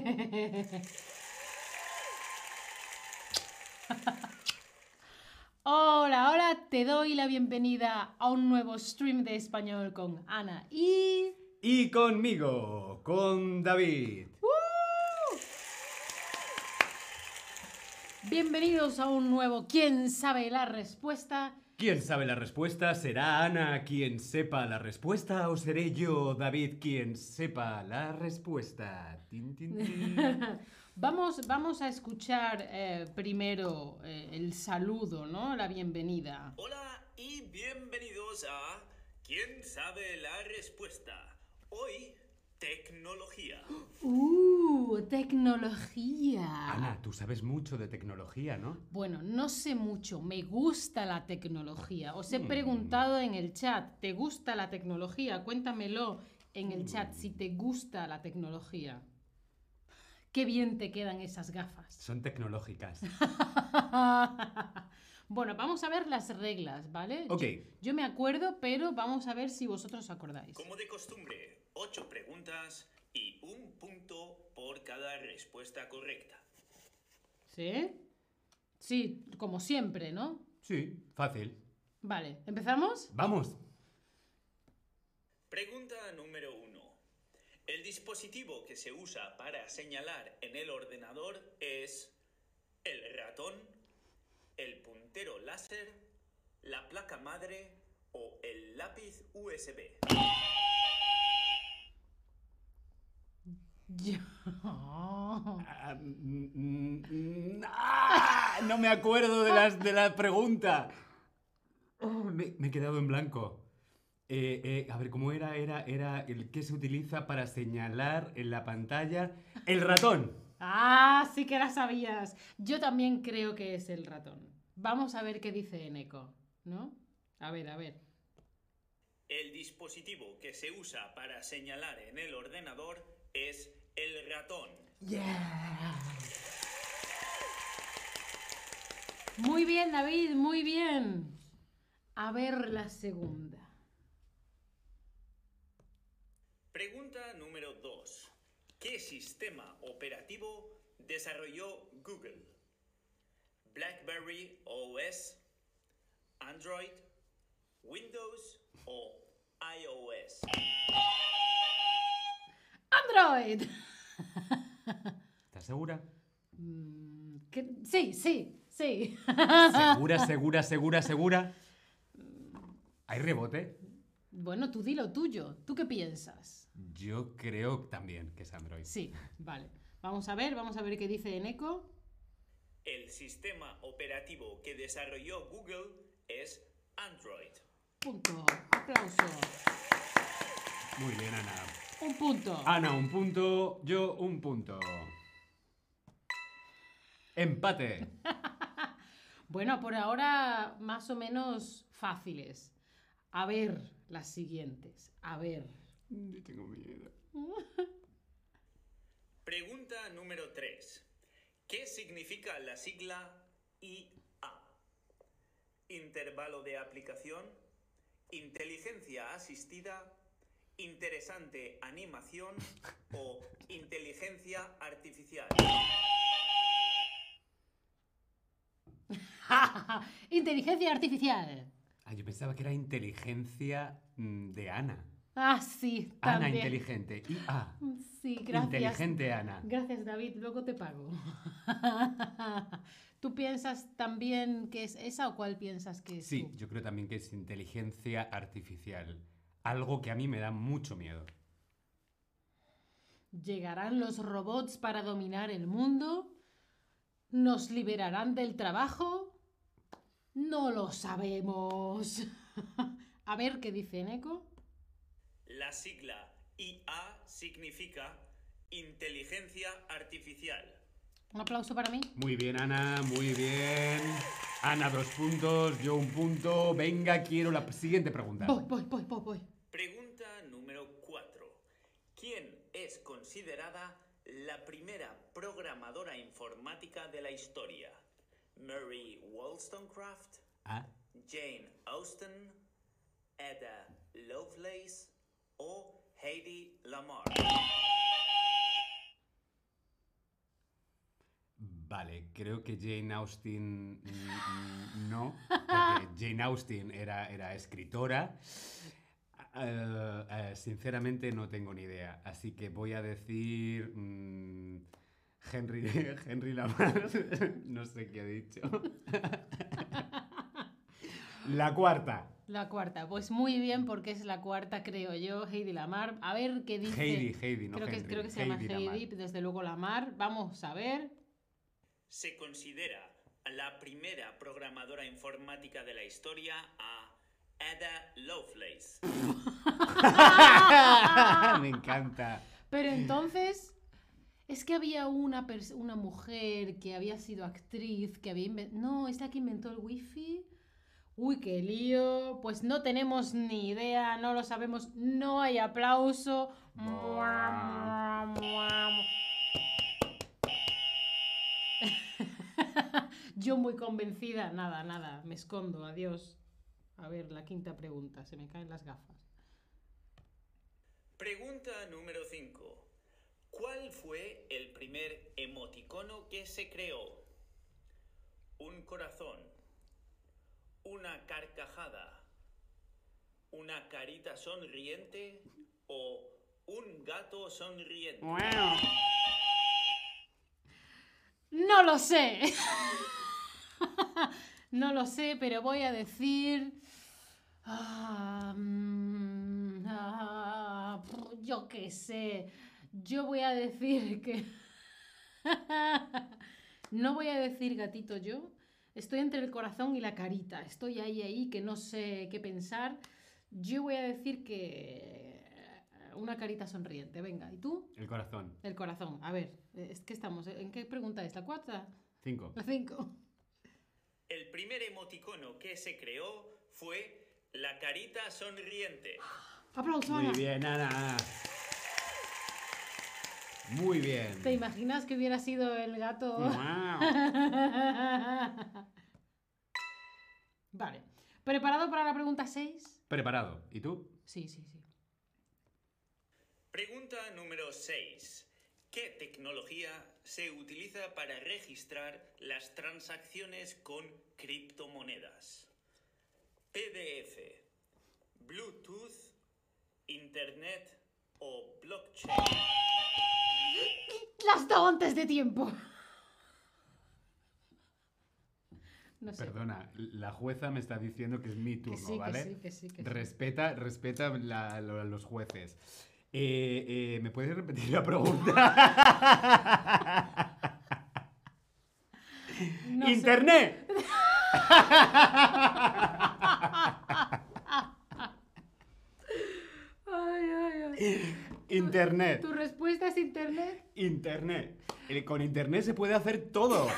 Hola, hola, te doy la bienvenida a un nuevo stream de español con Ana y... Y conmigo, con David. Bienvenidos a un nuevo ¿Quién sabe la respuesta? ¿Quién sabe la respuesta? ¿Será Ana quien sepa la respuesta o seré yo, David, quien sepa la respuesta? Tin, tin, tin. Vamos, vamos a escuchar eh, primero eh, el saludo, ¿no? La bienvenida. Hola y bienvenidos a ¿Quién sabe la respuesta? Hoy, tecnología. ¡Uh! Tecnología. Ana, tú sabes mucho de tecnología, ¿no? Bueno, no sé mucho, me gusta la tecnología. Os he Mm. preguntado en el chat, ¿te gusta la tecnología? Cuéntamelo en el chat si te gusta la tecnología. Qué bien te quedan esas gafas. Son tecnológicas. bueno, vamos a ver las reglas, ¿vale? Ok. Yo, yo me acuerdo, pero vamos a ver si vosotros os acordáis. Como de costumbre, ocho preguntas y un punto por cada respuesta correcta. ¿Sí? Sí, como siempre, ¿no? Sí, fácil. Vale, ¿empezamos? Vamos. Pregunta número uno. El dispositivo que se usa para señalar en el ordenador es el ratón, el puntero láser, la placa madre o el lápiz USB. Yo- Ah, mm, mm, ah, no me acuerdo de, las, de la pregunta. Oh, me, me he quedado en blanco. Eh, eh, a ver, ¿cómo era? Era, era el que se utiliza para señalar en la pantalla el ratón. Ah, sí que la sabías. Yo también creo que es el ratón. Vamos a ver qué dice Eneco, ¿no? A ver, a ver. El dispositivo que se usa para señalar en el ordenador es el ratón. Muy bien, David, muy bien. A ver la segunda. Pregunta número 2. ¿Qué sistema operativo desarrolló Google? BlackBerry OS, Android, Windows o iOS. Android. ¿Estás segura? Mm, que- Sí, sí, sí. ¿Segura, segura, segura, segura? ¿Hay rebote? Bueno, tú di lo tuyo. ¿Tú qué piensas? Yo creo también que es Android. Sí, vale. Vamos a ver, vamos a ver qué dice Eneco. El sistema operativo que desarrolló Google es Android. Punto. Aplauso. Muy bien, Ana. Un punto. Ana, un punto. Yo, un punto. Empate. Bueno, por ahora más o menos fáciles. A ver las siguientes. A ver. Tengo miedo. Pregunta número 3. ¿Qué significa la sigla IA? Intervalo de aplicación, inteligencia asistida, interesante animación o inteligencia artificial. Inteligencia artificial. Ah, yo pensaba que era inteligencia mm, de Ana. Ah, sí, Ana también. inteligente. Y A. Sí, gracias. Inteligente Ana. Gracias, David. Luego te pago. ¿Tú piensas también que es esa o cuál piensas que es? Sí, tú? yo creo también que es inteligencia artificial. Algo que a mí me da mucho miedo. ¿Llegarán los robots para dominar el mundo? ¿Nos liberarán del trabajo? No lo sabemos. A ver qué dice Neko. La sigla IA significa inteligencia artificial. Un aplauso para mí. Muy bien, Ana, muy bien. Ana, dos puntos, yo un punto. Venga, quiero la siguiente pregunta. Voy, voy, voy, voy, voy. Pregunta número 4. ¿Quién es considerada la primera programadora informática de la historia? ¿Mary Wollstonecraft? Ah, ¿Jane Austen? ¿Ada Lovelace? ¿O Heidi Lamar? Vale, creo que Jane Austen mm, mm, no, porque Jane Austen era, era escritora. Eh, eh, sinceramente no tengo ni idea, así que voy a decir mm, Henry, Henry Lamar. no sé qué ha dicho. La cuarta. La cuarta, pues muy bien porque es la cuarta, creo yo, Heidi Lamar. A ver qué dice. Heidi, Heidi, no creo, que, creo que se llama Heidi desde luego Lamar. Vamos a ver. Se considera la primera programadora informática de la historia a Ada Lovelace. Me encanta. Pero entonces, es que había una, una mujer que había sido actriz, que había inventado... No, es la que inventó el wifi. Uy, qué lío. Pues no tenemos ni idea, no lo sabemos, no hay aplauso. Yo muy convencida, nada, nada, me escondo, adiós. A ver, la quinta pregunta, se me caen las gafas. Pregunta número 5. ¿Cuál fue el primer emoticono que se creó? ¿Un corazón? ¿Una carcajada? ¿Una carita sonriente? ¿O un gato sonriente? No lo sé. no lo sé, pero voy a decir... Ah, mm, ah, yo qué sé. Yo voy a decir que... no voy a decir gatito yo. Estoy entre el corazón y la carita. Estoy ahí, ahí, que no sé qué pensar. Yo voy a decir que... Una carita sonriente. Venga, ¿y tú? El corazón. El corazón. A ver, es que estamos. ¿En qué pregunta es? ¿La cuarta? Cinco. ¿La cinco? El primer emoticono que se creó fue la carita sonriente. ¡Aplauso, Muy bien, Ana. Muy bien. ¿Te imaginas que hubiera sido el gato? Vale. ¿Preparado para la pregunta 6? Preparado. ¿Y tú? Sí, sí, sí. Pregunta número 6. ¿Qué tecnología se utiliza para registrar las transacciones con criptomonedas? PDF, Bluetooth, Internet o blockchain. ¡Las dado antes de tiempo! No sé. Perdona, la jueza me está diciendo que es mi turno, que sí, ¿vale? que sí, que sí, que sí. Respeta, respeta la- lo- los jueces. Eh, eh, ¿Me puedes repetir la pregunta? No sé. ¡Internet! Ay, ay, ay. Internet. ¿Tu respuesta es internet? Internet. Con internet se puede hacer todo.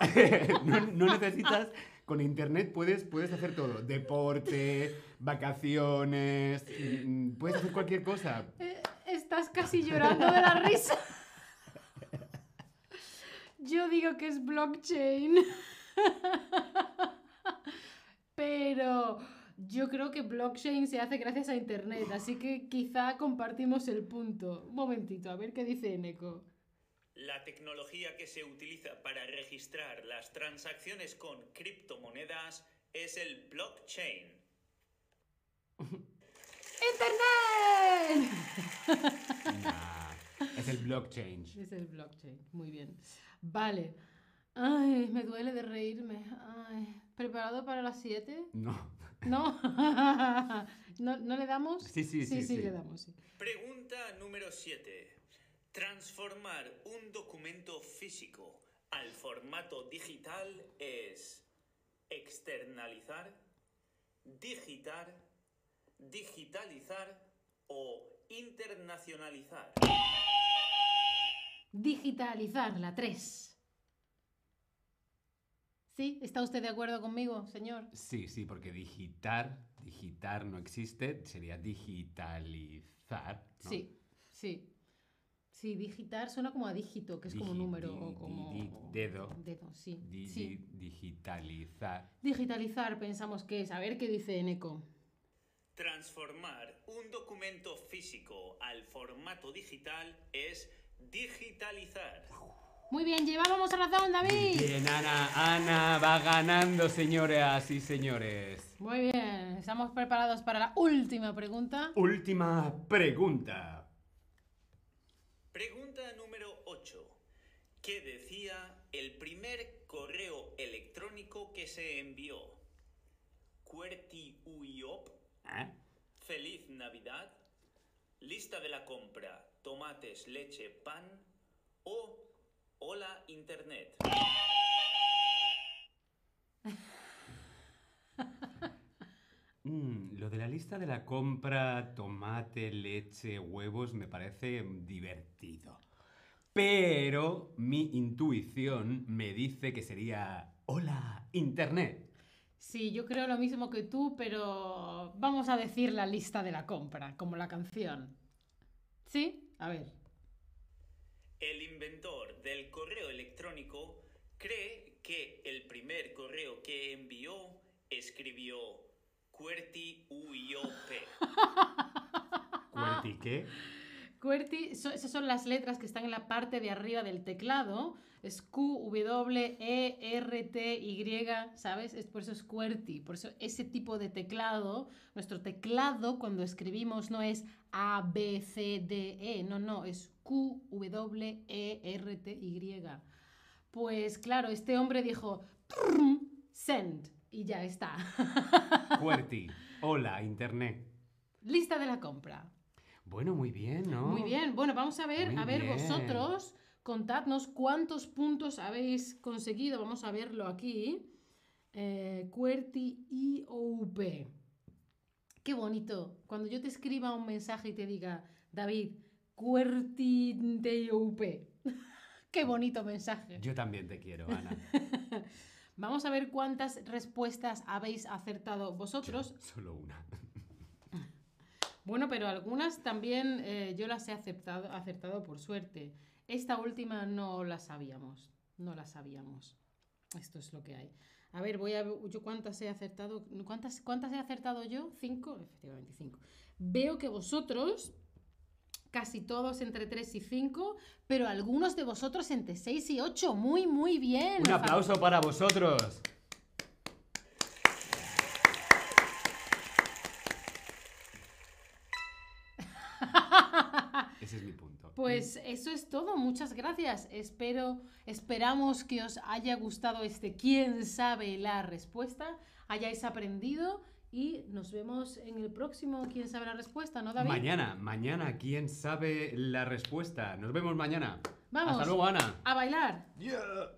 no, no necesitas. Con internet puedes, puedes hacer todo. Deporte, vacaciones. mm, Puedes hacer cualquier cosa. Eh, estás casi llorando de la risa. Yo digo que es blockchain. Yo creo que blockchain se hace gracias a internet, así que quizá compartimos el punto. Un momentito, a ver qué dice Eneco. La tecnología que se utiliza para registrar las transacciones con criptomonedas es el blockchain. ¡Internet! Nah, es el blockchain. Es el blockchain, muy bien. Vale. Ay, me duele de reírme. Ay, ¿Preparado para las 7? No. ¿No? ¿No, ¿No le damos? Sí, sí, sí, Sí, sí. le damos. sí. Pregunta número 7. Transformar un documento físico al formato digital es externalizar, digitar, digitalizar o internacionalizar. Digitalizar, la 3. ¿Sí? ¿Está usted de acuerdo conmigo, señor? Sí, sí, porque digitar, digitar no existe, sería digitalizar. ¿no? Sí, sí. Sí, digitar suena como a dígito, que es como número o como... di- dedo. Dedo, sí. Di- sí. di- digitalizar. Digitalizar pensamos que es. A ver qué dice Eneco. Transformar un documento físico al formato digital es digitalizar. Muy bien, llevábamos razón, David. Bien, Ana, Ana va ganando, señoras y señores. Muy bien, estamos preparados para la última pregunta. Última pregunta. Pregunta número 8. ¿Qué decía el primer correo electrónico que se envió? ¿Cuerti Uyop? ¿Eh? ¿Feliz Navidad? ¿Lista de la compra? ¿Tomates, leche, pan? ¿O Hola Internet? Mm, lo de la lista de la compra, tomate, leche, huevos, me parece divertido. Pero mi intuición me dice que sería Hola Internet. Sí, yo creo lo mismo que tú, pero vamos a decir la lista de la compra, como la canción. ¿Sí? A ver. El inventor del correo electrónico cree que el primer correo que envió escribió QWERTY UIOP. ¿Cuerti qué? QWERTY, so- esas son las letras que están en la parte de arriba del teclado. Es Q, W, E, R, T, Y, ¿sabes? Es, por eso es QWERTY. Por eso ese tipo de teclado, nuestro teclado cuando escribimos no es A, B, C, D, E. No, no, es Q, W, E, R, T, Y. Pues claro, este hombre dijo "Trum, send y ya está. Cuerti. Hola Internet. Lista de la compra. Bueno, muy bien, ¿no? Muy bien, bueno, vamos a ver, Muy a ver bien. vosotros, contadnos cuántos puntos habéis conseguido, vamos a verlo aquí. Eh, QWERTY IOUP. Qué bonito, cuando yo te escriba un mensaje y te diga, David, QWERTY IOUP. Qué bonito mensaje. Yo también te quiero, Ana. Vamos a ver cuántas respuestas habéis acertado vosotros. Solo una. Bueno, pero algunas también eh, yo las he aceptado, acertado por suerte. Esta última no la sabíamos. No la sabíamos. Esto es lo que hay. A ver, voy a ver yo cuántas he acertado. ¿Cuántas, cuántas he acertado yo? Cinco, efectivamente, cinco. Veo que vosotros, casi todos entre 3 y 5, pero algunos de vosotros entre 6 y 8. Muy, muy bien. Un aplauso para vosotros. Ese es mi punto. Pues eso es todo, muchas gracias. Espero, esperamos que os haya gustado este quién sabe la respuesta, hayáis aprendido y nos vemos en el próximo quién sabe la respuesta, ¿no, David? Mañana, mañana, ¿quién sabe la respuesta? Nos vemos mañana. Vamos. Hasta luego, Ana. A bailar. Yeah.